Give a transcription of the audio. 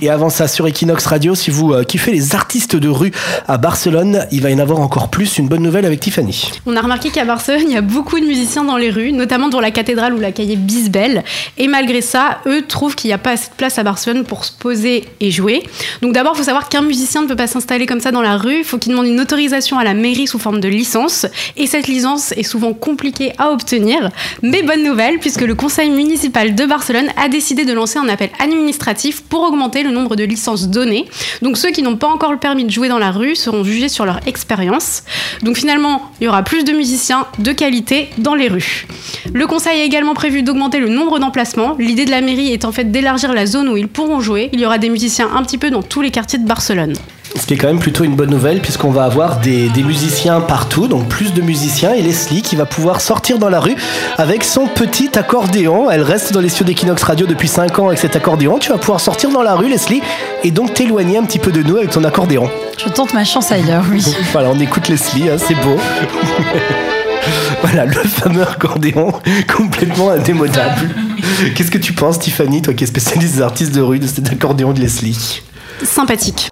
Et avant ça, sur Equinox Radio, si vous euh, kiffez les artistes de rue à Barcelone, il va y en avoir encore plus. Une bonne nouvelle avec Tiffany. On a remarqué qu'à Barcelone, il y a beaucoup de musiciens dans les rues, notamment dans la cathédrale ou la cahier Bisbel. Et malgré ça, eux trouvent qu'il n'y a pas assez de place à Barcelone pour se poser et jouer. Donc d'abord, il faut savoir qu'un musicien ne peut pas s'installer comme ça dans la rue. Il faut qu'il demande une autorisation à la mairie sous forme de licence. Et cette licence est souvent compliquée à obtenir. Mais bonne nouvelle, puisque le conseil municipal de Barcelone a décidé de lancer un appel administratif pour augmenter le nombre de licences données. Donc ceux qui n'ont pas encore le permis de jouer dans la rue seront jugés sur leur expérience. Donc finalement, il y aura plus de musiciens de qualité dans les rues. Le conseil a également prévu d'augmenter le nombre d'emplacements. L'idée de la mairie est en fait d'élargir la zone où ils pourront jouer. Il y aura des musiciens un petit peu dans tous les quartiers de Barcelone. Ce qui est quand même plutôt une bonne nouvelle puisqu'on va avoir des, des, musiciens partout, donc plus de musiciens et Leslie qui va pouvoir sortir dans la rue avec son petit accordéon. Elle reste dans les studios d'Equinox Radio depuis 5 ans avec cet accordéon. Tu vas pouvoir sortir dans la rue Leslie et donc t'éloigner un petit peu de nous avec ton accordéon. Je tente ma chance ailleurs, oui. voilà, on écoute Leslie, hein, c'est beau. voilà, le fameux accordéon complètement indémodable. Qu'est-ce que tu penses Tiffany, toi qui es spécialiste des artistes de rue, de cet accordéon de Leslie? Sympathique.